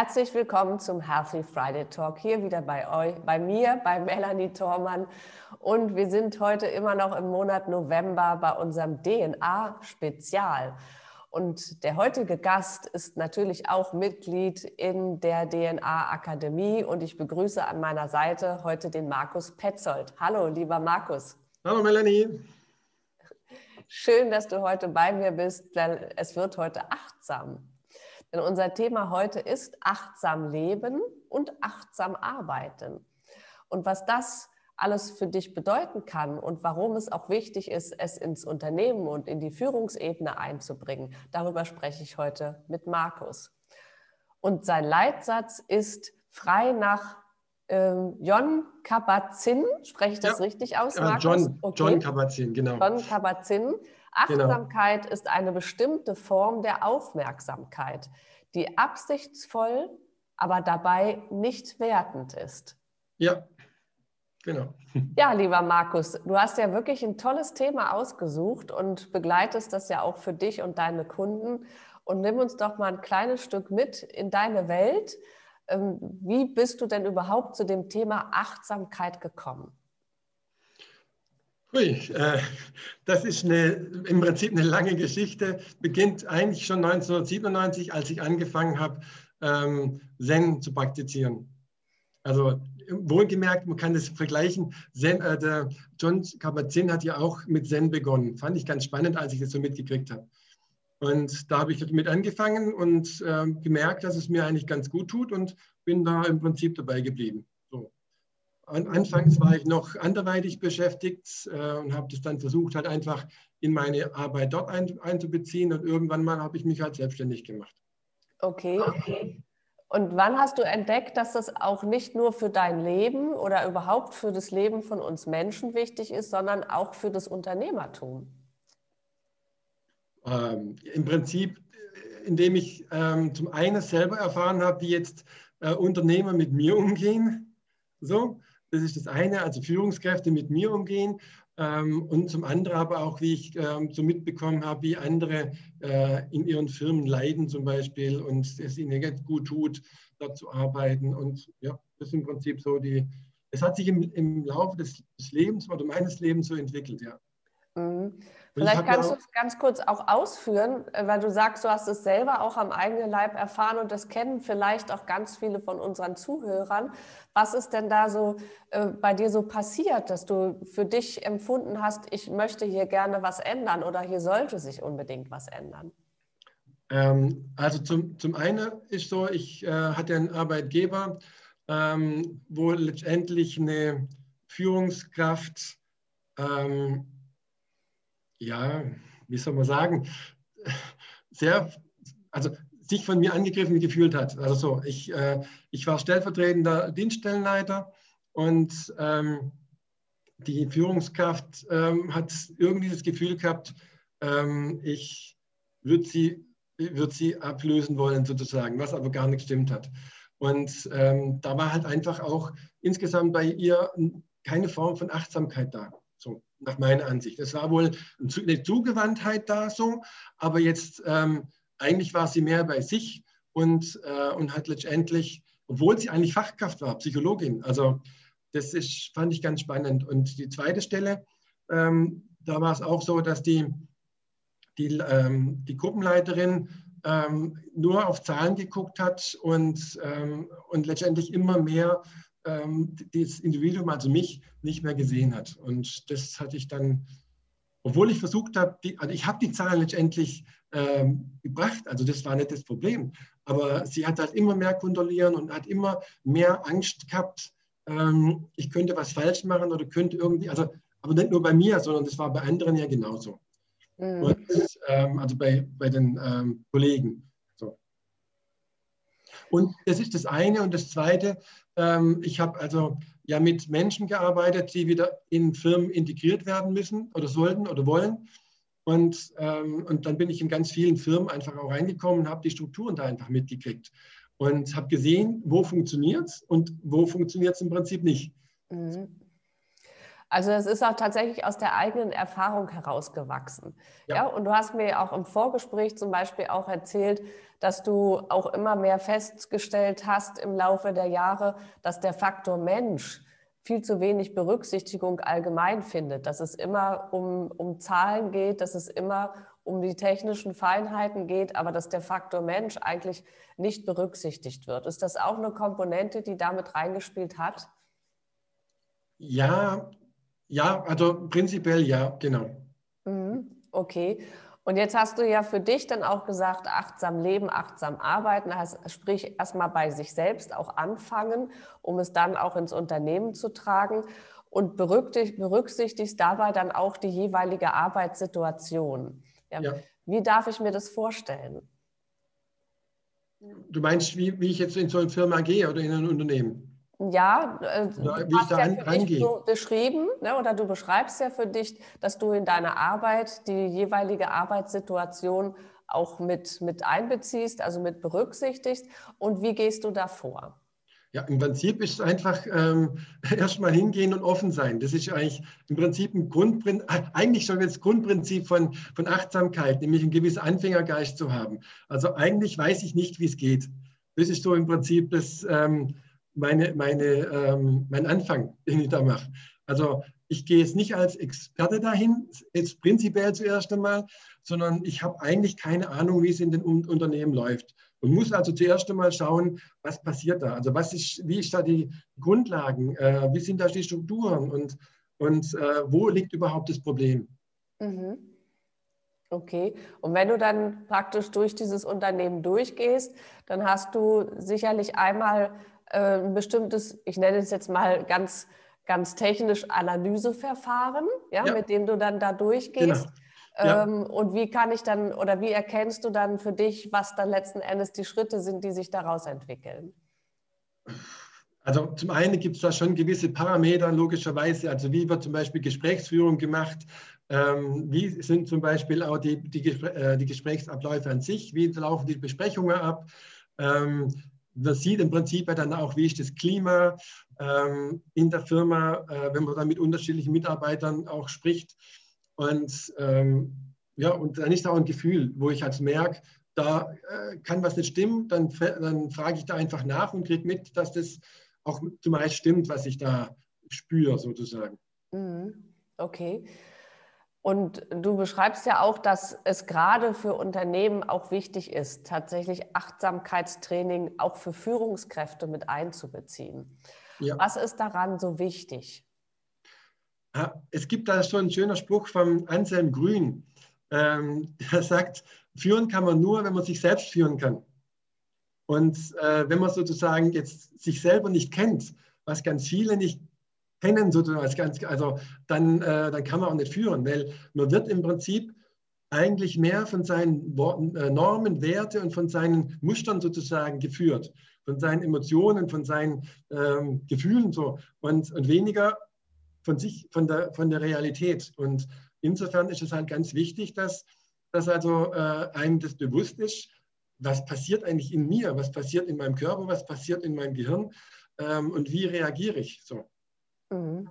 Herzlich willkommen zum Healthy Friday Talk. Hier wieder bei euch, bei mir, bei Melanie Thormann. Und wir sind heute immer noch im Monat November bei unserem DNA-Spezial. Und der heutige Gast ist natürlich auch Mitglied in der DNA-Akademie. Und ich begrüße an meiner Seite heute den Markus Petzold. Hallo, lieber Markus. Hallo, Melanie. Schön, dass du heute bei mir bist, denn es wird heute achtsam. Denn unser Thema heute ist achtsam leben und achtsam arbeiten. Und was das alles für dich bedeuten kann und warum es auch wichtig ist, es ins Unternehmen und in die Führungsebene einzubringen, darüber spreche ich heute mit Markus. Und sein Leitsatz ist frei nach ähm, John Kabat-Zinn. Spreche ich das ja, richtig aus, Markus? John, okay. John Kabat-Zinn, genau. John Kabat-Zinn. Genau. Achtsamkeit genau. ist eine bestimmte Form der Aufmerksamkeit, die absichtsvoll, aber dabei nicht wertend ist. Ja, genau. Ja, lieber Markus, du hast ja wirklich ein tolles Thema ausgesucht und begleitest das ja auch für dich und deine Kunden. Und nimm uns doch mal ein kleines Stück mit in deine Welt. Ähm, wie bist du denn überhaupt zu dem Thema Achtsamkeit gekommen? Hui, äh, das ist eine, im Prinzip eine lange Geschichte. Beginnt eigentlich schon 1997, als ich angefangen habe, ähm, Zen zu praktizieren. Also wohlgemerkt, man kann das vergleichen. Zen, äh, der John Kabat-Zinn hat ja auch mit Zen begonnen. Fand ich ganz spannend, als ich das so mitgekriegt habe. Und da habe ich damit angefangen und äh, gemerkt, dass es mir eigentlich ganz gut tut und bin da im Prinzip dabei geblieben. Anfangs war ich noch anderweitig beschäftigt äh, und habe das dann versucht, halt einfach in meine Arbeit dort ein, einzubeziehen und irgendwann mal habe ich mich halt selbstständig gemacht. Okay. Und wann hast du entdeckt, dass das auch nicht nur für dein Leben oder überhaupt für das Leben von uns Menschen wichtig ist, sondern auch für das Unternehmertum? Ähm, Im Prinzip, indem ich ähm, zum einen selber erfahren habe, wie jetzt äh, Unternehmer mit mir umgehen. So, das ist das eine, also Führungskräfte mit mir umgehen. Ähm, und zum anderen aber auch, wie ich ähm, so mitbekommen habe, wie andere äh, in ihren Firmen leiden zum Beispiel und es ihnen ganz gut tut, dort zu arbeiten. Und ja, das ist im Prinzip so die, es hat sich im, im Laufe des, Lebens oder meines Lebens so entwickelt, ja. Mhm. Vielleicht kannst ja du es ganz kurz auch ausführen, äh, weil du sagst, du hast es selber auch am eigenen Leib erfahren und das kennen vielleicht auch ganz viele von unseren Zuhörern. Was ist denn da so äh, bei dir so passiert, dass du für dich empfunden hast, ich möchte hier gerne was ändern oder hier sollte sich unbedingt was ändern? Ähm, also zum, zum einen ist so, ich äh, hatte einen Arbeitgeber, ähm, wo letztendlich eine Führungskraft ähm, ja, wie soll man sagen, sehr, also sich von mir angegriffen gefühlt hat. Also so, ich, äh, ich war stellvertretender Dienststellenleiter und ähm, die Führungskraft ähm, hat irgendwie das Gefühl gehabt, ähm, ich würde sie, würd sie ablösen wollen sozusagen, was aber gar nicht gestimmt hat. Und ähm, da war halt einfach auch insgesamt bei ihr keine Form von Achtsamkeit da. So nach meiner Ansicht. Es war wohl eine Zugewandtheit da so, aber jetzt ähm, eigentlich war sie mehr bei sich und, äh, und hat letztendlich, obwohl sie eigentlich Fachkraft war, Psychologin, also das ist, fand ich ganz spannend. Und die zweite Stelle, ähm, da war es auch so, dass die, die, ähm, die Gruppenleiterin ähm, nur auf Zahlen geguckt hat und, ähm, und letztendlich immer mehr ähm, das Individuum, also mich, nicht mehr gesehen hat. Und das hatte ich dann, obwohl ich versucht habe, die, also ich habe die Zahlen letztendlich ähm, gebracht, also das war nicht das Problem, aber sie hat halt immer mehr kontrollieren und hat immer mehr Angst gehabt, ähm, ich könnte was falsch machen oder könnte irgendwie, also aber nicht nur bei mir, sondern das war bei anderen ja genauso. Mhm. Und, ähm, also bei, bei den ähm, Kollegen. Und das ist das eine. Und das zweite, ähm, ich habe also ja mit Menschen gearbeitet, die wieder in Firmen integriert werden müssen oder sollten oder wollen. Und, ähm, und dann bin ich in ganz vielen Firmen einfach auch reingekommen und habe die Strukturen da einfach mitgekriegt und habe gesehen, wo funktioniert es und wo funktioniert es im Prinzip nicht. Mhm. Also das ist auch tatsächlich aus der eigenen Erfahrung herausgewachsen. Ja. ja. Und du hast mir auch im Vorgespräch zum Beispiel auch erzählt, dass du auch immer mehr festgestellt hast im Laufe der Jahre, dass der Faktor Mensch viel zu wenig Berücksichtigung allgemein findet, dass es immer um, um Zahlen geht, dass es immer um die technischen Feinheiten geht, aber dass der Faktor Mensch eigentlich nicht berücksichtigt wird. Ist das auch eine Komponente, die damit reingespielt hat? Ja, ja, also prinzipiell ja, genau. Mhm, okay. Und jetzt hast du ja für dich dann auch gesagt, achtsam leben, achtsam arbeiten, heißt, sprich erstmal bei sich selbst auch anfangen, um es dann auch ins Unternehmen zu tragen und berücksichtigst dabei dann auch die jeweilige Arbeitssituation. Ja. Ja. Wie darf ich mir das vorstellen? Du meinst, wie, wie ich jetzt in so eine Firma gehe oder in ein Unternehmen? Ja, äh, du hast ja für dich so beschrieben, ne, oder du beschreibst ja für dich, dass du in deiner Arbeit die jeweilige Arbeitssituation auch mit, mit einbeziehst, also mit berücksichtigst. Und wie gehst du da vor? Ja, im Prinzip ist es einfach ähm, erstmal hingehen und offen sein. Das ist eigentlich im Prinzip ein Grundprinzip, eigentlich schon das Grundprinzip von, von Achtsamkeit, nämlich einen gewissen Anfängergeist zu haben. Also eigentlich weiß ich nicht, wie es geht. Das ist so im Prinzip das, ähm, meine, meine, ähm, mein Anfang, den ich da mache. Also ich gehe jetzt nicht als Experte dahin, jetzt prinzipiell zuerst einmal, sondern ich habe eigentlich keine Ahnung, wie es in den Unternehmen läuft. Und muss also zuerst einmal schauen, was passiert da. Also was ist, wie ist da die Grundlagen, äh, wie sind da die Strukturen und, und äh, wo liegt überhaupt das Problem. Mhm. Okay, und wenn du dann praktisch durch dieses Unternehmen durchgehst, dann hast du sicherlich einmal ein bestimmtes, ich nenne es jetzt mal ganz, ganz technisch Analyseverfahren, ja, ja. mit dem du dann da durchgehst. Genau. Ja. Ähm, und wie kann ich dann oder wie erkennst du dann für dich, was dann letzten Endes die Schritte sind, die sich daraus entwickeln? Also zum einen gibt es da schon gewisse Parameter, logischerweise. Also wie wird zum Beispiel Gesprächsführung gemacht? Ähm, wie sind zum Beispiel auch die, die, äh, die, Gesprächsabläufe an sich? Wie laufen die Besprechungen ab? Ähm, man sieht im Prinzip dann auch, wie ist das Klima ähm, in der Firma, äh, wenn man dann mit unterschiedlichen Mitarbeitern auch spricht. Und ähm, ja, und dann ist da auch ein Gefühl, wo ich halt merke, da äh, kann was nicht stimmen, dann, dann frage ich da einfach nach und kriege mit, dass das auch zumeist stimmt, was ich da spüre, sozusagen. Mhm. Okay. Und du beschreibst ja auch, dass es gerade für Unternehmen auch wichtig ist, tatsächlich Achtsamkeitstraining auch für Führungskräfte mit einzubeziehen. Ja. Was ist daran so wichtig? Es gibt da so einen schönen Spruch von Anselm Grün, ähm, der sagt, führen kann man nur, wenn man sich selbst führen kann. Und äh, wenn man sozusagen jetzt sich selber nicht kennt, was ganz viele nicht kennen, sozusagen als ganz, also dann, äh, dann kann man auch nicht führen, weil man wird im Prinzip eigentlich mehr von seinen äh, Normen, Werte und von seinen Mustern sozusagen geführt, von seinen Emotionen, von seinen ähm, Gefühlen so und, und weniger von sich, von der, von der Realität. Und insofern ist es halt ganz wichtig, dass, dass also äh, einem das bewusst ist, was passiert eigentlich in mir, was passiert in meinem Körper, was passiert in meinem Gehirn ähm, und wie reagiere ich so. Mhm.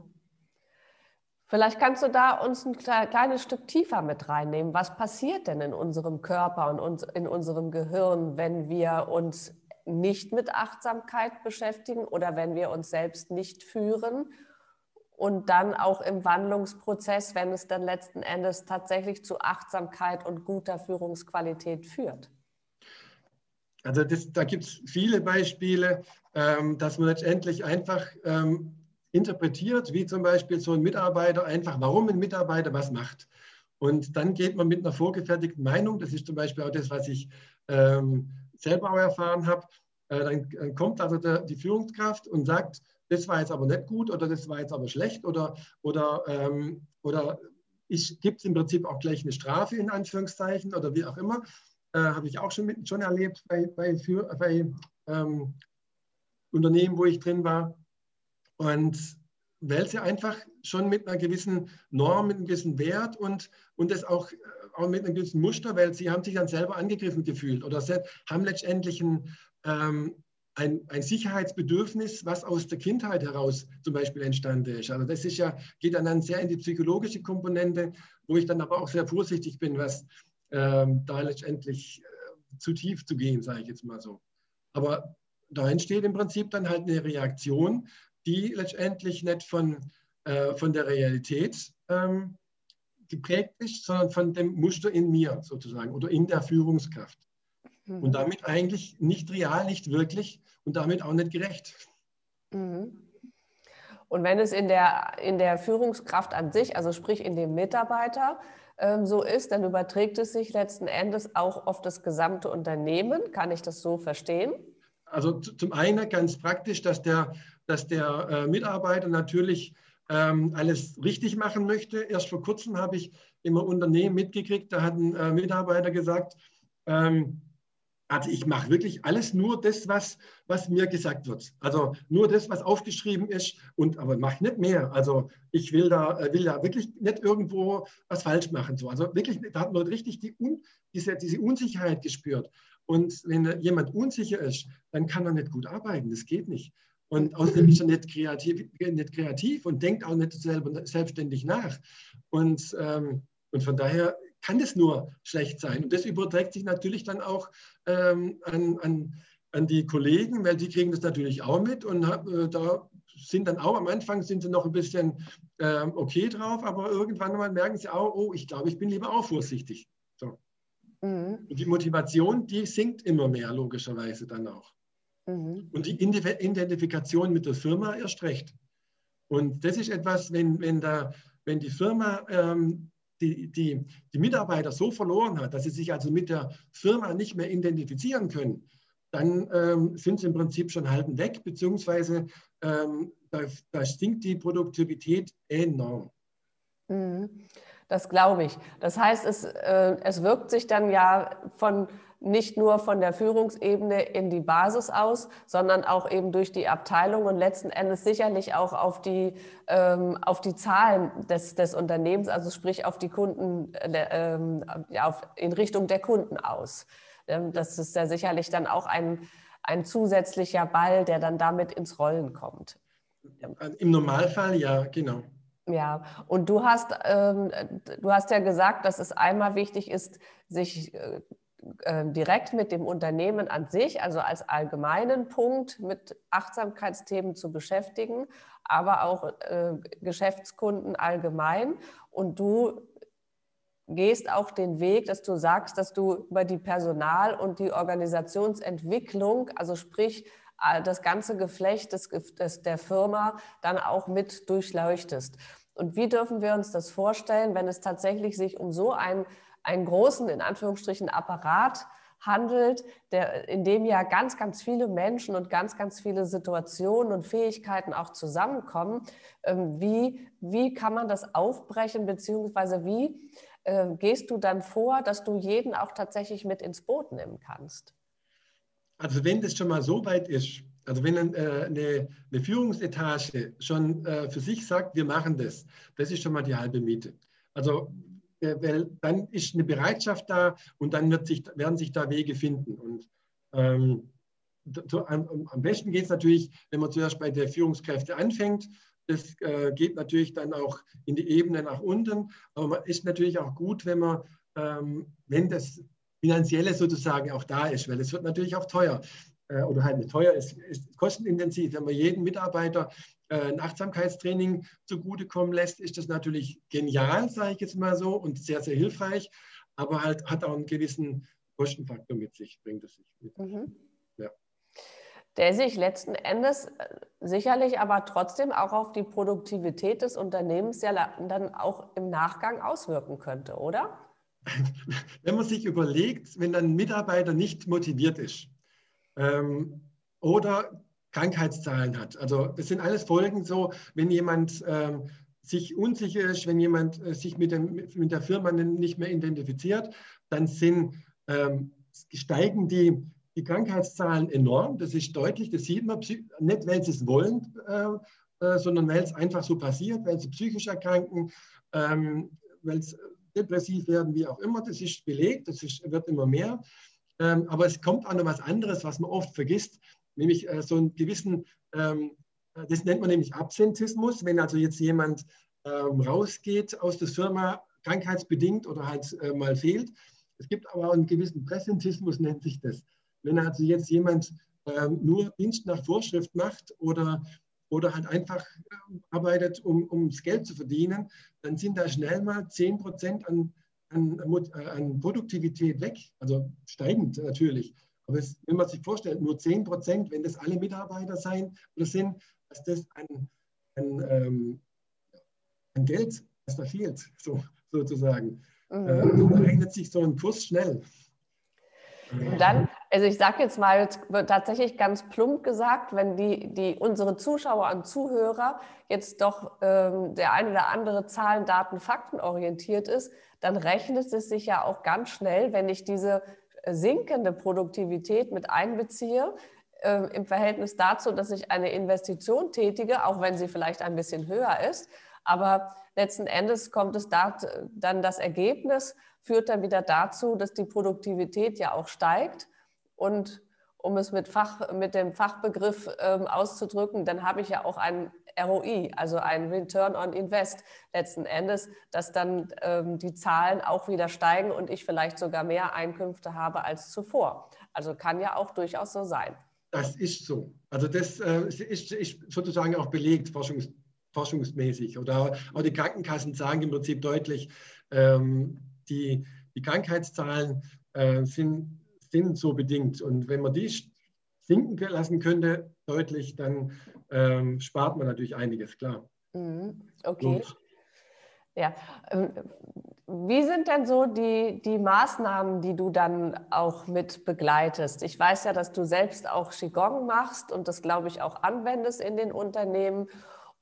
Vielleicht kannst du da uns ein kleines Stück tiefer mit reinnehmen. Was passiert denn in unserem Körper und in unserem Gehirn, wenn wir uns nicht mit Achtsamkeit beschäftigen oder wenn wir uns selbst nicht führen und dann auch im Wandlungsprozess, wenn es dann letzten Endes tatsächlich zu Achtsamkeit und guter Führungsqualität führt? Also das, da gibt es viele Beispiele, ähm, dass man letztendlich einfach ähm, interpretiert, wie zum Beispiel so ein Mitarbeiter einfach, warum ein Mitarbeiter was macht. Und dann geht man mit einer vorgefertigten Meinung, das ist zum Beispiel auch das, was ich ähm, selber auch erfahren habe, äh, dann, dann, kommt also der, die Führungskraft und sagt, das war jetzt aber nicht gut oder das war jetzt aber schlecht oder, oder, ähm, oder gibt es im Prinzip auch gleich eine Strafe in Anführungszeichen oder wie auch immer. Äh, Habe ich auch schon, mit, schon erlebt bei, bei, für, bei ähm, Unternehmen, wo ich drin war. Und weil sie einfach schon mit einer gewissen Norm, mit einem gewissen Wert und, und das auch, äh, auch mit einem gewissen Muster, weil sie haben sich dann selber angegriffen gefühlt oder haben letztendlich ein, ähm, ein, ein, Sicherheitsbedürfnis, was aus der Kindheit heraus zum Beispiel entstanden ist. Also das ist ja, geht dann sehr in die psychologische Komponente, wo ich dann aber auch sehr vorsichtig bin, was ähm, da letztendlich äh, zu tief zu gehen, sage ich jetzt mal so. Aber da entsteht im Prinzip dann halt eine Reaktion, die letztendlich nicht von, äh, von der Realität ähm, geprägt ist, sondern von dem Muster in mir sozusagen oder in der Führungskraft. Mhm. Und damit eigentlich nicht real, nicht wirklich und damit auch nicht gerecht. Mhm. Und wenn es in der, in der Führungskraft an sich, also sprich in dem Mitarbeiter, ähm, so ist, dann überträgt es sich letzten Endes auch auf das gesamte Unternehmen. Kann ich das so verstehen? Also zum einen ganz praktisch, dass der, dass der äh, Mitarbeiter natürlich ähm, alles richtig machen möchte. Erst vor kurzem habe ich im Unternehmen mitgekriegt, da hat ein äh, Mitarbeiter gesagt, ähm, also ich mache wirklich alles nur das, was, was mir gesagt wird. Also nur das, was aufgeschrieben ist, und aber mache nicht mehr. Also ich will da, äh, will da wirklich nicht irgendwo was falsch machen. So. Also wirklich, da hat man richtig die, diese, diese Unsicherheit gespürt. Und wenn jemand unsicher ist, dann kann er nicht gut arbeiten. Das geht nicht. Und außerdem ist er nicht kreativ, nicht kreativ und denkt auch nicht selber, selbstständig nach. Und, ähm, und von daher kann das nur schlecht sein. Und das überträgt sich natürlich dann auch ähm, an, an, an die Kollegen, weil die kriegen das natürlich auch mit und äh, da sind dann auch am Anfang sind sie noch ein bisschen äh, okay drauf, aber irgendwann mal merken sie auch, oh, ich glaube, ich bin lieber auch vorsichtig. So. Mhm. Und die Motivation, die sinkt immer mehr, logischerweise dann auch. Mhm. Und die Identifikation mit der Firma erst recht. Und das ist etwas, wenn, wenn, da, wenn die Firma ähm, die, die, die Mitarbeiter so verloren hat, dass sie sich also mit der Firma nicht mehr identifizieren können, dann ähm, sind sie im Prinzip schon halten weg, beziehungsweise ähm, da, da sinkt die Produktivität enorm. Mhm. Das glaube ich. Das heißt, es, äh, es wirkt sich dann ja von nicht nur von der Führungsebene in die Basis aus, sondern auch eben durch die Abteilung und letzten Endes sicherlich auch auf die, ähm, auf die Zahlen des, des Unternehmens, also sprich auf die Kunden, äh, ähm, auf, in Richtung der Kunden aus. Ähm, das ist ja sicherlich dann auch ein, ein zusätzlicher Ball, der dann damit ins Rollen kommt. Im Normalfall ja, genau. Ja, und du hast, ähm, du hast ja gesagt, dass es einmal wichtig ist, sich äh, äh, direkt mit dem Unternehmen an sich, also als allgemeinen Punkt mit Achtsamkeitsthemen zu beschäftigen, aber auch äh, Geschäftskunden allgemein. Und du gehst auch den Weg, dass du sagst, dass du über die Personal- und die Organisationsentwicklung, also sprich äh, das ganze Geflecht des, des, der Firma, dann auch mit durchleuchtest. Und wie dürfen wir uns das vorstellen, wenn es tatsächlich sich um so ein einen großen, in Anführungsstrichen, Apparat handelt, der, in dem ja ganz, ganz viele Menschen und ganz, ganz viele Situationen und Fähigkeiten auch zusammenkommen. Ähm, wie, wie kann man das aufbrechen, beziehungsweise wie äh, gehst du dann vor, dass du jeden auch tatsächlich mit ins Boot nehmen kannst? Also wenn das schon mal so weit ist, also wenn äh, eine, eine, Führungsetage schon äh, für sich sagt, wir machen das, das ist schon mal die halbe Miete. Also äh, weil dann ist eine Bereitschaft da und dann wird sich, werden sich da Wege finden. Und ähm, am, am, besten geht es natürlich, wenn man zuerst bei der Führungskräfte anfängt. Das äh, geht natürlich dann auch in die Ebene nach unten. Aber man ist natürlich auch gut, wenn man, ähm, wenn das Finanzielle sozusagen auch da ist, weil es wird natürlich auch teuer äh, oder halt nicht teuer, ist, ist kostenintensiv. Wenn man jeden Mitarbeiter äh, ein Achtsamkeitstraining zugutekommen lässt, ist das natürlich genial, sage ich jetzt mal so, und sehr, sehr hilfreich, aber halt hat auch einen gewissen Kostenfaktor mit sich, bringt es sich mit. Mhm. Ja. Der sich letzten Endes äh, sicherlich aber trotzdem auch auf die Produktivität des Unternehmens ja dann auch im Nachgang auswirken könnte, oder? Wenn man sich überlegt, wenn ein Mitarbeiter nicht motiviert ist ähm, oder Krankheitszahlen hat. Also das sind alles Folgen so, wenn jemand ähm, sich unsicher ist, wenn jemand äh, sich mit, dem, mit, der Firma nicht mehr identifiziert, dann sind, ähm, steigen die, die Krankheitszahlen enorm. Das ist deutlich, das sieht man nicht, weil sie es wollen, äh, äh, sondern weil es einfach so passiert, weil sie psychisch erkranken, ähm, weil es depressiv werden, wie auch immer. Das ist belegt, das ist, wird immer mehr. Ähm, aber es kommt auch noch was anderes, was man oft vergisst, nämlich äh, so einen gewissen, ähm, das nennt man nämlich Absentismus, wenn also jetzt jemand ähm, rausgeht aus der Firma, krankheitsbedingt oder halt äh, mal fehlt. Es gibt aber auch einen gewissen Präsentismus, nennt sich das. Wenn also jetzt jemand ähm, nur Dienst nach Vorschrift macht oder, oder halt einfach äh, arbeitet, um, um das Geld zu verdienen, dann sind da schnell mal 10 Prozent an, an, äh, an Produktivität weg. Also steigend natürlich. Aber es, wenn man sich vorstellt, nur 10 Prozent, wenn das alle Mitarbeiter sein oder sind, dass das an, an, ähm, an Geld, was da fehlt, so, sozusagen. Mhm. Äh, da rechnet sich so ein Kurs schnell. Und dann, also ich sage jetzt mal tatsächlich ganz plump gesagt, wenn die, die unsere Zuschauer und Zuhörer jetzt doch ähm, der eine oder andere Zahlen, Daten, Fakten orientiert ist, dann rechnet es sich ja auch ganz schnell, wenn ich diese sinkende Produktivität mit einbeziehe, äh, im Verhältnis dazu, dass ich eine Investition tätige, auch wenn sie vielleicht ein bisschen höher ist. Aber letzten Endes kommt es da, dann das Ergebnis, führt dann wieder dazu, dass die Produktivität ja auch steigt. Und um es mit, Fach, mit dem Fachbegriff ähm, auszudrücken, dann habe ich ja auch ein ROI, also ein Return on Invest letzten Endes, dass dann ähm, die Zahlen auch wieder steigen und ich vielleicht sogar mehr Einkünfte habe als zuvor. Also kann ja auch durchaus so sein. Das ist so. Also das äh, ist, ist, sozusagen auch belegt, forschungs, forschungsmäßig. Oder auch die Krankenkassen sagen im Prinzip deutlich, ähm, die, die Krankheitszahlen äh, sind, sind so bedingt. Und wenn man die sinken lassen könnte, deutlich, dann ähm, spart man natürlich einiges, klar. Mhm. Okay. So. Ja. Ähm, wie sind denn so die, die Maßnahmen, die du dann auch mit begleitest? Ich weiß ja, dass du selbst auch Qigong machst und das, glaube ich, auch anwendest in den Unternehmen.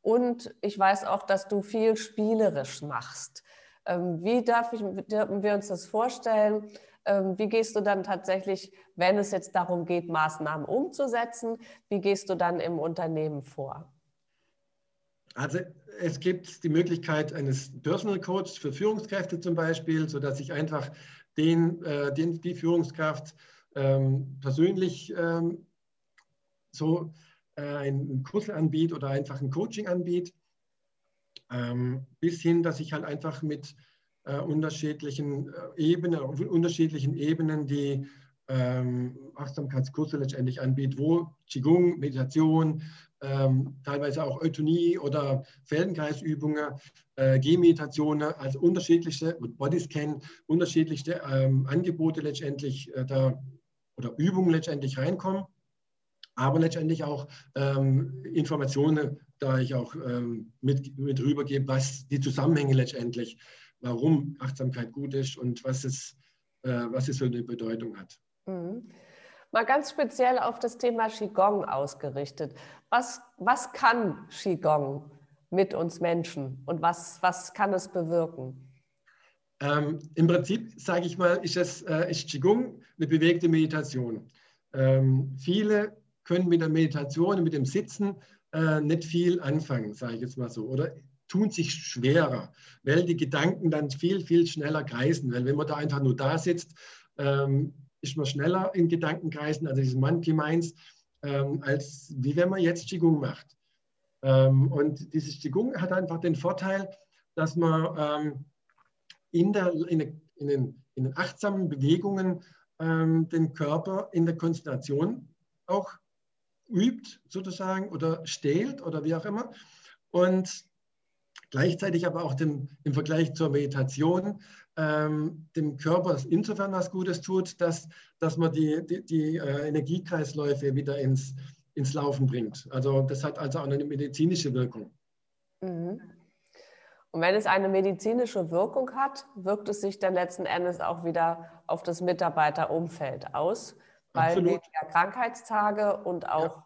Und ich weiß auch, dass du viel spielerisch machst. Ähm, wie darf ich, dürfen wir uns das vorstellen? Ähm, wie gehst du dann tatsächlich, wenn es jetzt darum geht, Maßnahmen umzusetzen, wie gehst du dann im Unternehmen vor? Also es gibt die Möglichkeit eines Personal Coach für Führungskräfte zum Beispiel, sodass ich einfach den, äh, den die Führungskraft ähm, persönlich ähm, so äh, einen Kurs anbiete oder einfach ein Coaching anbiete, ähm, bis hin, dass ich halt einfach mit äh, unterschiedlichen äh, Ebenen, auf unterschiedlichen Ebenen die ähm, Achtsamkeitskurse letztendlich anbietet, wo Qigong, Meditation, ähm, teilweise auch Eutonie oder Feldenkreisübungen, äh, Gehmeditationen, also unterschiedlichste, Bodyscan, unterschiedlichste ähm, Angebote letztendlich äh, da oder Übungen letztendlich reinkommen, aber letztendlich auch ähm, Informationen, da ich auch ähm, mit, mit rübergebe, was die Zusammenhänge letztendlich warum Achtsamkeit gut ist und was es, äh, was es für eine Bedeutung hat. Mhm. Mal ganz speziell auf das Thema Qigong ausgerichtet. Was, was kann Qigong mit uns Menschen und was, was kann es bewirken? Ähm, Im Prinzip, sage ich mal, ist, es, äh, ist Qigong eine bewegte Meditation. Ähm, viele können mit der Meditation, mit dem Sitzen äh, nicht viel anfangen, sage ich jetzt mal so. Oder tun sich schwerer, weil die Gedanken dann viel, viel schneller kreisen. Weil wenn man da einfach nur da sitzt, ähm, ist man schneller in Gedankenkreisen, also diese Monkey Minds, ähm, als wie wenn man jetzt Qigong macht. Ähm, und dieses Qigong hat einfach den Vorteil, dass man ähm, in, der, in, in, den, in, den, achtsamen Bewegungen ähm, den Körper in der Konzentration auch übt, sozusagen, oder stählt oder wie auch immer. Und gleichzeitig aber auch dem, im Vergleich zur Meditation ähm, dem Körper insofern was Gutes tut, dass, dass man die, die, die äh, Energiekreisläufe wieder ins, ins Laufen bringt. Also das hat also auch eine medizinische Wirkung. Mhm. Und wenn es eine medizinische Wirkung hat, wirkt es sich dann letzten Endes auch wieder auf das Mitarbeiterumfeld aus, weil Absolut. weniger Krankheitstage und auch ja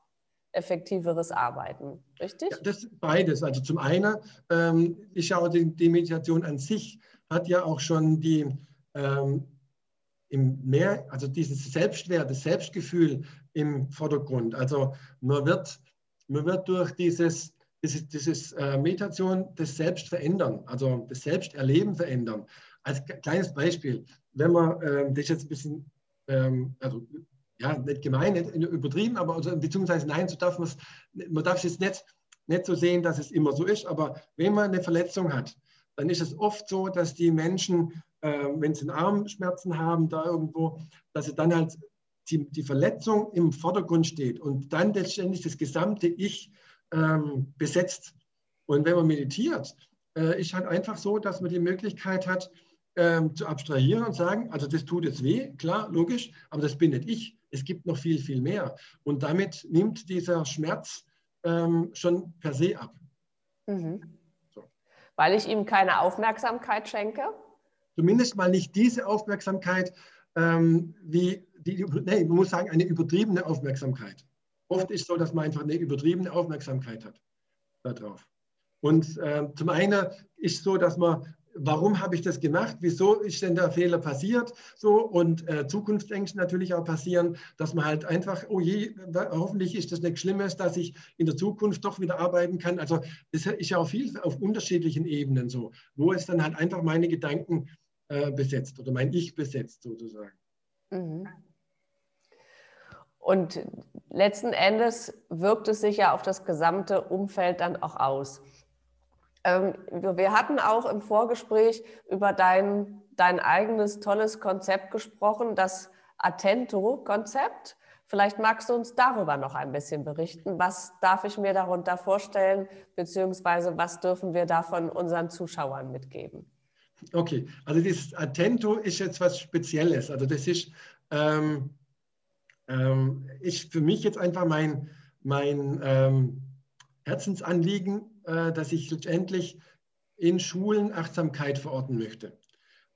effektiveres Arbeiten, richtig? Ja, das beides. Also zum einen ähm, ja auch die, die, Meditation an sich hat ja auch schon die ähm, im mehr, also dieses Selbstwert, das Selbstgefühl im Vordergrund. Also man wird, man wird durch dieses das ist äh, Meditation, das Selbstverändern, also das Selbsterleben verändern. Als kleines Beispiel, wenn man, ähm, das jetzt ein bisschen, ähm, also ja, nicht gemein, nicht übertrieben, aber also, beziehungsweise nein, so darf man darf es jetzt nicht, nicht so sehen, dass es immer so ist, aber wenn man eine Verletzung hat, dann ist es oft so, dass die Menschen, äh, wenn sie Armschmerzen haben, da irgendwo, dass sie dann halt die, die Verletzung im Vordergrund steht und dann letztendlich das gesamte Ich ähm, besetzt. Und wenn man meditiert, äh, ist halt einfach so, dass man die Möglichkeit hat, ähm, zu abstrahieren und sagen, also das tut jetzt weh, klar, logisch, aber das bin nicht ich. Es gibt noch viel, viel mehr. Und damit nimmt dieser Schmerz ähm, schon per se ab. Mhm. So. Weil ich ihm keine Aufmerksamkeit schenke? Zumindest mal nicht diese Aufmerksamkeit, ähm, wie die, nee, man muss sagen, eine übertriebene Aufmerksamkeit. Oft ist es so, dass man einfach eine übertriebene Aufmerksamkeit hat darauf. Und äh, zum einen ist es so, dass man, warum habe ich das gemacht? Wieso ist denn der Fehler passiert? So und äh, Zukunftsängste natürlich auch passieren, dass man halt einfach, oh je, hoffentlich ist das nichts Schlimmes, dass ich in der Zukunft doch wieder arbeiten kann. Also das ist ja auch viel auf unterschiedlichen Ebenen so, wo es dann halt einfach meine Gedanken äh, besetzt oder mein Ich besetzt sozusagen. Mhm. Und letzten Endes wirkt es sich ja auf das gesamte Umfeld dann auch aus. Ähm, wir hatten auch im Vorgespräch über dein, dein eigenes tolles Konzept gesprochen, das Attento-Konzept. Vielleicht magst du uns darüber noch ein bisschen berichten. Was darf ich mir darunter vorstellen, beziehungsweise was dürfen wir davon unseren Zuschauern mitgeben? Okay, also das Attento ist jetzt was Spezielles. Also das ist ähm, ähm, ist für mich jetzt einfach mein, mein ähm, Herzensanliegen, dass ich letztendlich in Schulen Achtsamkeit verorten möchte.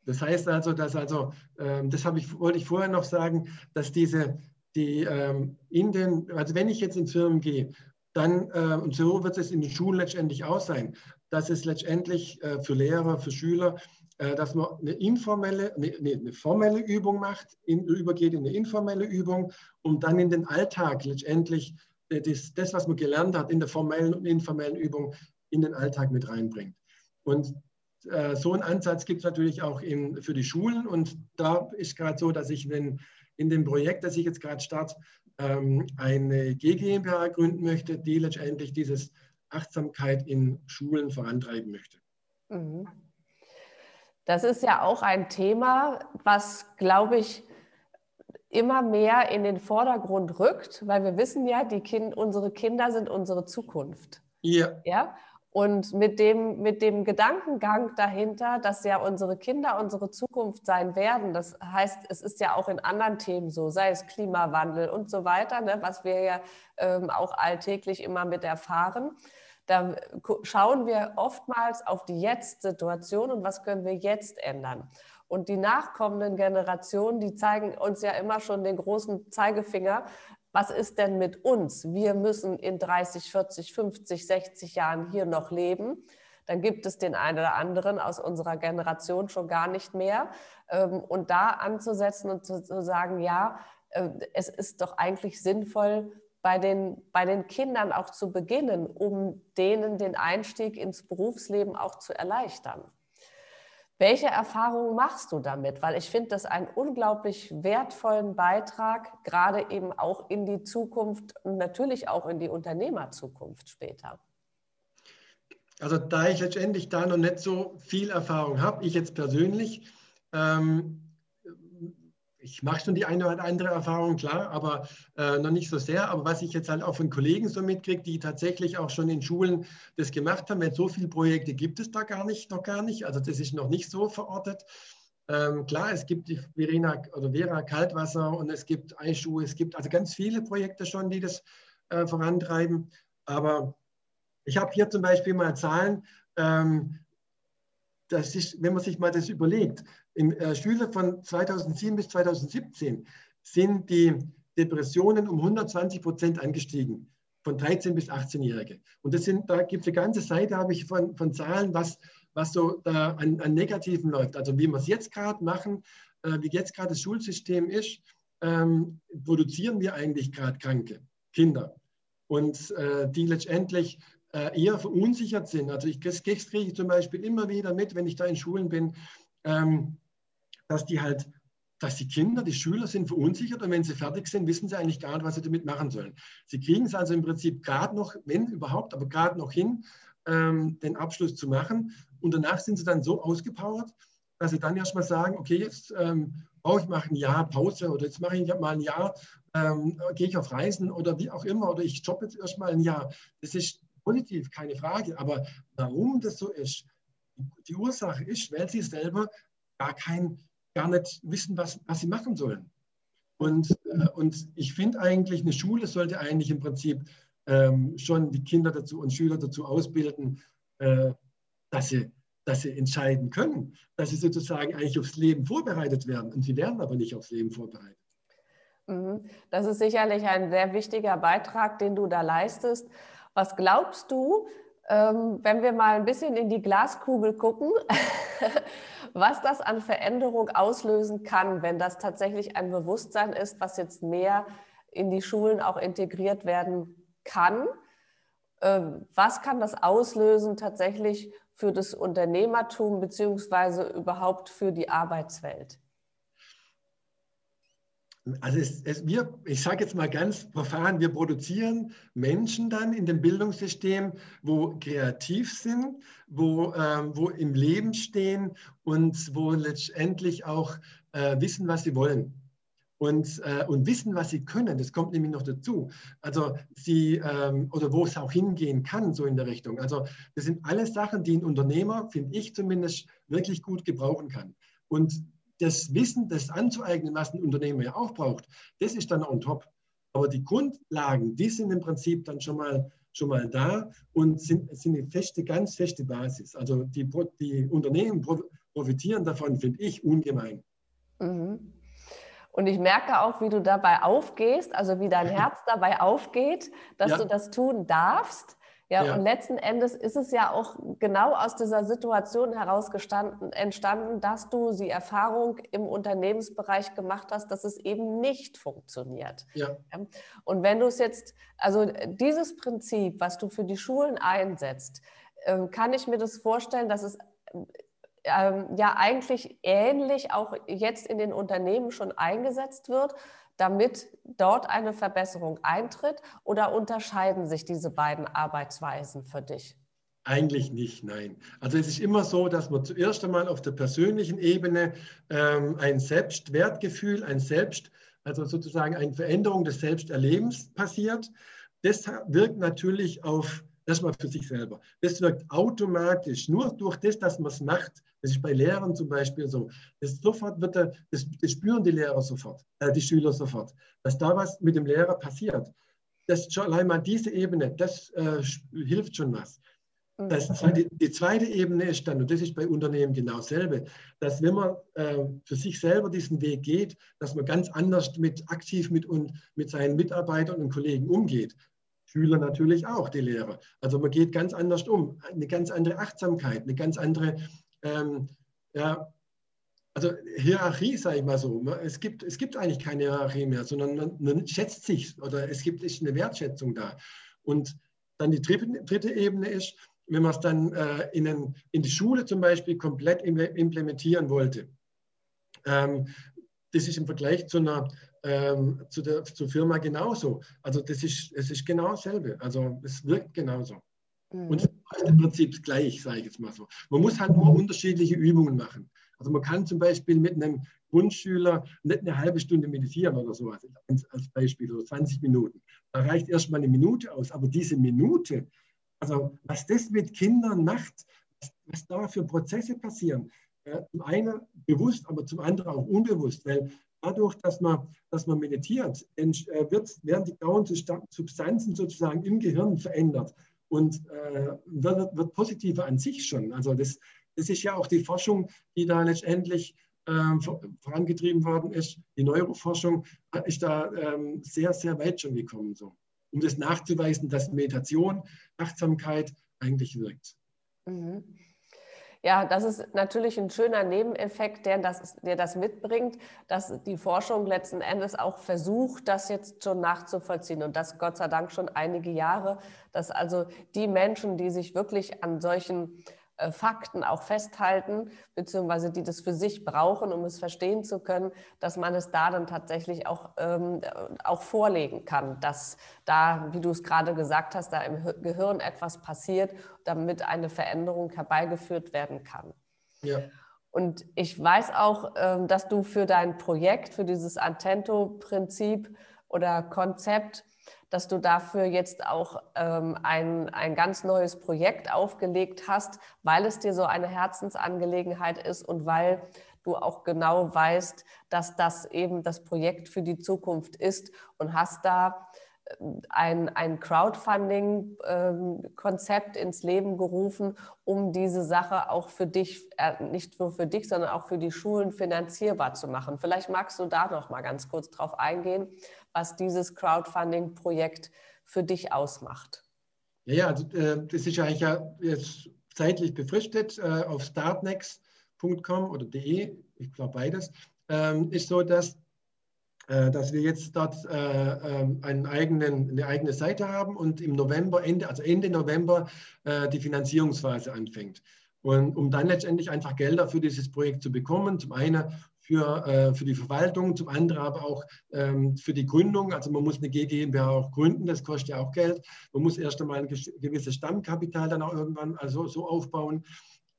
Das heißt also, dass also, ähm, das habe ich, wollte ich vorher noch sagen, dass diese, die ähm, in den, also wenn ich jetzt in Firmen gehe, dann, äh, und so wird es in den Schulen letztendlich auch sein, dass es letztendlich äh, für Lehrer, für Schüler äh, dass man eine informelle, eine, eine formelle Übung macht, in, übergeht in eine informelle Übung, um dann in den Alltag letztendlich äh, das, das, was man gelernt hat in der formellen und informellen Übung, in den Alltag mit reinbringt. Und äh, so einen Ansatz gibt es natürlich auch in, für die Schulen. Und da ist gerade so, dass ich wenn, in dem Projekt, das ich jetzt gerade starte, ähm, eine GmbH gründen möchte, die letztendlich dieses Achtsamkeit in Schulen vorantreiben möchte. Mhm. Das ist ja auch ein Thema, was, glaube ich, immer mehr in den Vordergrund rückt, weil wir wissen ja, die kind, unsere Kinder sind unsere Zukunft. Ja. ja? Und mit dem, mit dem Gedankengang dahinter, dass ja unsere Kinder unsere Zukunft sein werden, das heißt, es ist ja auch in anderen Themen so, sei es Klimawandel und so weiter, ne, was wir ja ähm, auch alltäglich immer mit erfahren. Da schauen wir oftmals auf die Jetzt-Situation und was können wir jetzt ändern. Und die nachkommenden Generationen, die zeigen uns ja immer schon den großen Zeigefinger. Was ist denn mit uns? Wir müssen in 30, 40, 50, 60 Jahren hier noch leben. Dann gibt es den einen oder anderen aus unserer Generation schon gar nicht mehr. Ähm, und da anzusetzen und zu sagen, ja, äh, es ist doch eigentlich sinnvoll, bei den, bei den Kindern auch zu beginnen, um denen den Einstieg ins Berufsleben auch zu erleichtern. Welche Erfahrungen machst du damit? Weil ich finde das einen unglaublich wertvollen Beitrag, gerade eben auch in die Zukunft und natürlich auch in die Unternehmerzukunft später. Also da ich letztendlich da noch nicht so viel Erfahrung habe, ich jetzt persönlich, ähm, ich mache schon die eine oder andere Erfahrung, klar, aber äh, noch nicht so sehr. Aber was ich jetzt halt auch von Kollegen so mitkriege, die tatsächlich auch schon in Schulen das gemacht haben, weil so viele Projekte gibt es da gar nicht, noch gar nicht. Also das ist noch nicht so verortet. Ähm, klar, es gibt die Verena oder Vera Kaltwasser und es gibt Eischuhe, es gibt also ganz viele Projekte schon, die das äh, vorantreiben. Aber ich habe hier zum Beispiel mal Zahlen, ähm, das ist, wenn man sich mal das überlegt, im äh, Schüler von 2007 bis 2017 sind die Depressionen um 120 Prozent angestiegen, von 13 bis 18-Jährige. Und das sind, da gibt es eine ganze Seite, habe ich von, von Zahlen, was, was so da an, an Negativen läuft. Also wie wir es jetzt gerade machen, äh, wie jetzt gerade das Schulsystem ist, ähm, produzieren wir eigentlich gerade kranke Kinder. Und äh, die letztendlich eher verunsichert sind. Also ich, das kriege ich zum Beispiel immer wieder mit, wenn ich da in Schulen bin, ähm, dass die halt dass die Kinder, die Schüler sind verunsichert und wenn sie fertig sind, wissen sie eigentlich gar nicht, was sie damit machen sollen. Sie kriegen es also im Prinzip gerade noch, wenn überhaupt, aber gerade noch hin, ähm, den Abschluss zu machen. Und danach sind sie dann so ausgepowert, dass sie dann erstmal sagen, okay, jetzt ähm, brauche ich mal ein Jahr Pause oder jetzt mache ich mal ein Jahr, ähm, gehe ich auf Reisen oder wie auch immer oder ich jobbe jetzt erstmal ein Jahr. Das ist positiv, keine Frage. Aber warum das so ist, die Ursache ist, weil sie selber gar kein gar nicht wissen, was, was sie machen sollen. Und, äh, und ich finde eigentlich, eine Schule sollte eigentlich im Prinzip ähm, schon die Kinder dazu und Schüler dazu ausbilden, äh, dass, sie, dass sie entscheiden können, dass sie sozusagen eigentlich aufs Leben vorbereitet werden. Und sie werden aber nicht aufs Leben vorbereitet. Mhm. Das ist sicherlich ein sehr wichtiger Beitrag, den du da leistest. Was glaubst du, ähm, wenn wir mal ein bisschen in die Glaskugel gucken, was das an Veränderung auslösen kann, wenn das tatsächlich ein Bewusstsein ist, was jetzt mehr in die Schulen auch integriert werden kann. Ähm, was kann das auslösen tatsächlich für das Unternehmertum beziehungsweise überhaupt für die Arbeitswelt? Also es, es, wir, ich sage jetzt mal ganz profan, wir produzieren Menschen dann in dem Bildungssystem, wo kreativ sind, wo, ähm, wo im Leben stehen und wo letztendlich auch äh, wissen, was sie wollen. Und, äh, und wissen, was sie können. Das kommt nämlich noch dazu. Also sie, ähm, oder wo es auch hingehen kann, so in der Richtung. Also das sind alles Sachen, die ein Unternehmer, finde ich zumindest, wirklich gut gebrauchen kann. Und das Wissen, das anzueignen, was ein Unternehmer ja auch braucht, das ist dann on top. Aber die Grundlagen, die sind im Prinzip dann schon mal, schon mal da und sind, sind eine feste, ganz feste Basis. Also die, die Unternehmen profitieren davon, finde ich, ungemein. Mhm. Und ich merke auch, wie du dabei aufgehst, also wie dein Herz dabei aufgeht, dass ja. du das tun darfst. Ja, ja, und letzten Endes ist es ja auch genau aus dieser Situation heraus entstanden, dass du die Erfahrung im Unternehmensbereich gemacht hast, dass es eben nicht funktioniert. Ja. Und wenn du es jetzt, also dieses Prinzip, was du für die Schulen einsetzt, ähm, kann ich mir das vorstellen, dass es ähm, ja eigentlich ähnlich auch jetzt in den Unternehmen schon eingesetzt wird damit dort eine Verbesserung eintritt? Oder unterscheiden sich diese beiden Arbeitsweisen für dich? Eigentlich nicht, nein. Also es ist immer so, dass man zuerst einmal auf der persönlichen Ebene ähm, ein Selbstwertgefühl, ein Selbst, also sozusagen eine Veränderung des Selbsterlebens passiert. Das wirkt natürlich auf erstmal für sich selber. Das wirkt automatisch, nur durch das, dass man es macht, das ist bei Lehrern zum Beispiel so. Das, sofort wird der, das, das spüren die Lehrer sofort, äh, die Schüler sofort, dass da was mit dem Lehrer passiert. Das schon allein mal diese Ebene, das äh, hilft schon was. Mhm. Das, die, die, zweite Ebene ist dann, und das ist bei Unternehmen genau dasselbe, dass wenn man äh, für sich selber diesen Weg geht, dass man ganz anders mit aktiv mit, und, mit seinen Mitarbeitern und Kollegen umgeht. Schüler natürlich auch, die Lehrer. Also man geht ganz anders um, eine ganz andere Achtsamkeit, eine ganz andere ähm, ja, also Hierarchie, sage ich mal so. Es gibt, es gibt eigentlich keine Hierarchie mehr, sondern man, man schätzt sich oder es gibt eine Wertschätzung da. Und dann die dritte, dritte Ebene ist, wenn man es dann äh, in, den, in, die Schule zum Beispiel komplett implementieren wollte. Ähm, das ist im Vergleich zu einer ähm, zu der zur Firma genauso. Also das ist, es ist genau dasselbe. Also es wirkt genauso. Mhm. Und es ist im Prinzip gleich, sage ich jetzt mal so. Man muss halt nur unterschiedliche Übungen machen. Also man kann zum Beispiel mit einem Grundschüler nicht eine halbe Stunde meditieren oder sowas als Beispiel oder 20 Minuten. Da reicht erstmal eine Minute aus. Aber diese Minute, also was das mit Kindern macht, was, was da für Prozesse passieren, ja, zum einen bewusst, aber zum anderen auch unbewusst, weil dadurch, dass man, dass man meditiert, äh, wird, werden die grauen Substanzen sozusagen im Gehirn verändert und äh, wird, wird, positiver an sich schon. Also das, das ist ja auch die Forschung, die da letztendlich äh, vorangetrieben worden ist. Die Neuroforschung ist da ähm, sehr, sehr weit schon gekommen, so, um das nachzuweisen, dass Meditation, Achtsamkeit eigentlich wirkt. Mhm. Ja, das ist natürlich ein schöner Nebeneffekt, der das, der das mitbringt, dass die Forschung letzten Endes auch versucht, das jetzt schon nachzuvollziehen. Und das Gott sei Dank schon einige Jahre, dass also die Menschen, die sich wirklich an solchen Fakten auch festhalten, beziehungsweise die das für sich brauchen, um es verstehen zu können, dass man es da dann tatsächlich auch, ähm, auch vorlegen kann, dass da, wie du es gerade gesagt hast, da im Gehirn etwas passiert, damit eine Veränderung herbeigeführt werden kann. Ja. Und ich weiß auch, ähm, dass du für dein Projekt, für dieses Antento-Prinzip oder Konzept, dass du dafür jetzt auch ähm, ein, ein ganz neues Projekt aufgelegt hast, weil es dir so eine Herzensangelegenheit ist und weil du auch genau weißt, dass das eben das Projekt für die Zukunft ist und hast da ähm, ein, ein Crowdfunding-Konzept ähm, ins Leben gerufen, um diese Sache auch für dich, äh, nicht nur für dich, sondern auch für die Schulen finanzierbar zu machen. Vielleicht magst du da noch mal ganz kurz drauf eingehen, was dieses Crowdfunding-Projekt für dich ausmacht. Ja, ja also, äh, das ist eigentlich ja jetzt zeitlich befristet äh, auf startnext.com oder de, ich glaube beides, ähm, ist so, dass, äh, dass wir jetzt dort äh, ähm, einen eigenen, eine eigene Seite haben und im November, Ende, also Ende November die Finanzierungsphase anfängt. Und um dann letztendlich einfach Gelder für dieses Projekt zu bekommen, zum einen für, äh, für die Verwaltung, zum anderen aber auch ähm, für die Gründung. Also man muss eine GmbH auch gründen, das kostet ja auch Geld. Man muss erst einmal ein gewisses Stammkapital dann auch irgendwann also so aufbauen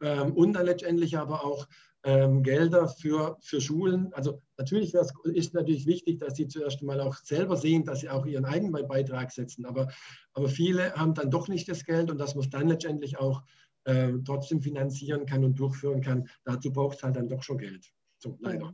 ähm, und dann letztendlich aber auch ähm, Gelder für, für Schulen. Also natürlich ist natürlich wichtig, dass sie zuerst einmal auch selber sehen, dass sie auch ihren eigenen Beitrag setzen. Aber, aber viele haben dann doch nicht das Geld und dass man es dann letztendlich auch äh, trotzdem finanzieren kann und durchführen kann. Dazu braucht es halt dann doch schon Geld. So, leider.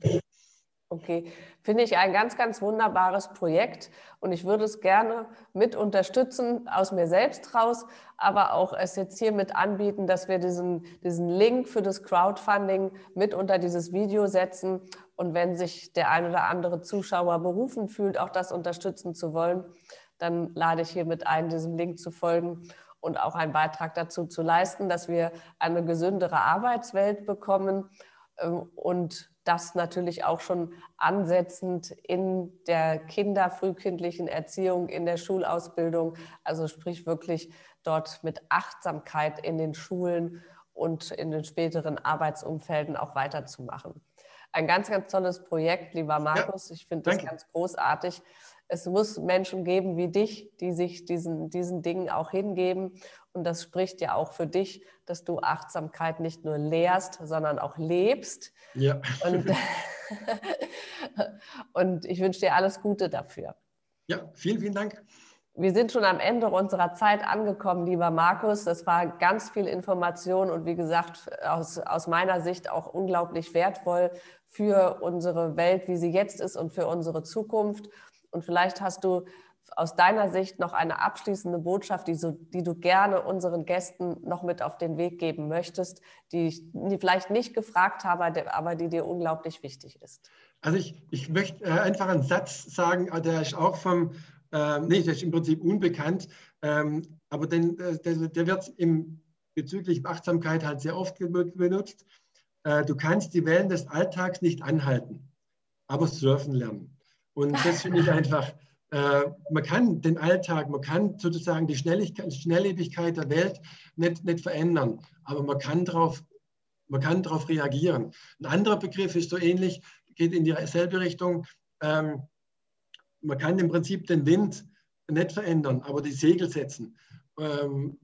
Okay, finde ich ein ganz, ganz wunderbares Projekt und ich würde es gerne mit unterstützen, aus mir selbst raus, aber auch es jetzt hier mit anbieten, dass wir diesen, diesen Link für das Crowdfunding mit unter dieses Video setzen und wenn sich der ein oder andere Zuschauer berufen fühlt, auch das unterstützen zu wollen, dann lade ich hiermit ein, diesem Link zu folgen und auch einen Beitrag dazu zu leisten, dass wir eine gesündere Arbeitswelt bekommen ähm, und das natürlich auch schon ansetzend in der kinder-, frühkindlichen Erziehung, in der Schulausbildung, also sprich wirklich dort mit Achtsamkeit in den Schulen und in den späteren Arbeitsumfelden auch weiterzumachen. Ein ganz, ganz tolles Projekt, lieber Markus. Ja, ich finde das ganz großartig es muss Menschen geben wie dich, die sich diesen, diesen Dingen auch hingeben. Und das spricht ja auch für dich, dass du Achtsamkeit nicht nur lehrst, sondern auch lebst. Ja. Und, und ich wünsche dir alles Gute dafür. Ja, vielen, vielen Dank. Wir sind schon am Ende unserer Zeit angekommen, lieber Markus. Das war ganz viel Information und wie gesagt, aus, aus meiner Sicht auch unglaublich wertvoll für unsere Welt, wie sie jetzt ist und für unsere Zukunft. Und vielleicht hast du aus deiner Sicht noch eine abschließende Botschaft, die, so, die du gerne unseren Gästen noch mit auf den Weg geben möchtest, die ich die vielleicht nicht gefragt habe, aber die dir unglaublich wichtig ist. Also ich, ich möchte äh, einfach einen Satz sagen, äh, der ist auch vom, äh, nee, der ist im Prinzip unbekannt, ähm, aber den, äh, der, der, wird im, bezüglich Achtsamkeit halt sehr oft benutzt. Äh, du kannst die Wellen des Alltags nicht anhalten, aber surfen lernen. Und das finde ich einfach, äh, man kann den Alltag, man kann sozusagen die Schnelllebigkeit der Welt nicht, nicht verändern, aber man kann darauf man kann darauf reagieren. Ein anderer Begriff ist so ähnlich, geht in dieselbe Richtung. Ähm, man kann im Prinzip den Wind nicht verändern, aber die Segel setzen, ähm,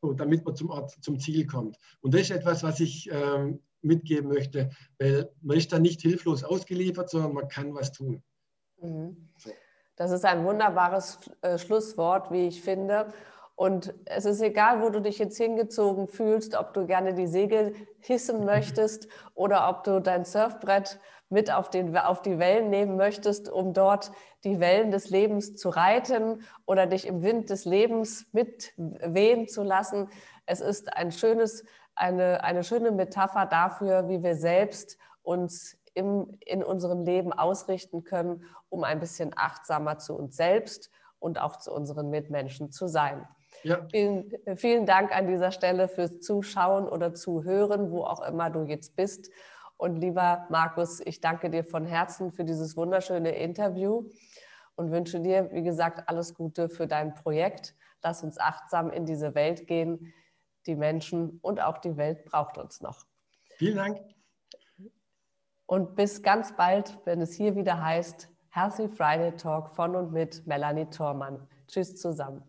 so, damit man zum, Ort, zum Ziel kommt. Und das ist etwas, was ich ähm, mitgeben möchte, weil man ist da nicht hilflos ausgeliefert, sondern man kann was tun. Mhm. Das ist ein wunderbares äh, Schlusswort, wie ich finde. Und es ist egal, wo du dich jetzt hingezogen fühlst, ob du gerne die Segel hissen möchtest oder ob du dein Surfbrett mit auf, den, auf die Wellen nehmen möchtest, um dort die Wellen des Lebens zu reiten oder dich im Wind des Lebens mitwehen zu lassen. Es ist ein schönes, eine, eine schöne Metapher dafür, wie wir selbst uns im, in unserem Leben ausrichten können, um ein bisschen achtsamer zu uns selbst und auch zu unseren Mitmenschen zu sein. Ja. Vielen, vielen Dank an dieser Stelle fürs Zuschauen oder Zuhören, wo auch immer du jetzt bist. Und lieber Markus, ich danke dir von Herzen für dieses wunderschöne Interview und wünsche dir, wie gesagt, alles Gute für dein Projekt. Lass uns achtsam in diese Welt gehen. Die Menschen und auch die Welt braucht uns noch. Vielen Dank. Und bis ganz bald, wenn es hier wieder heißt Healthy Friday Talk von und mit Melanie Thormann. Tschüss zusammen.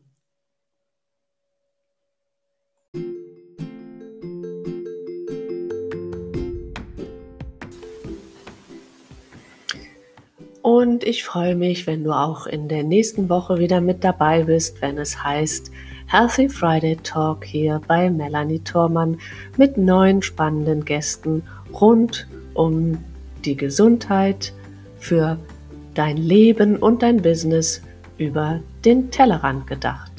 Und ich freue mich, wenn du auch in der nächsten Woche wieder mit dabei bist, wenn es heißt Healthy Friday Talk hier bei Melanie Thormann mit neuen spannenden Gästen rund um die Gesundheit für dein Leben und dein Business über den Tellerrand gedacht.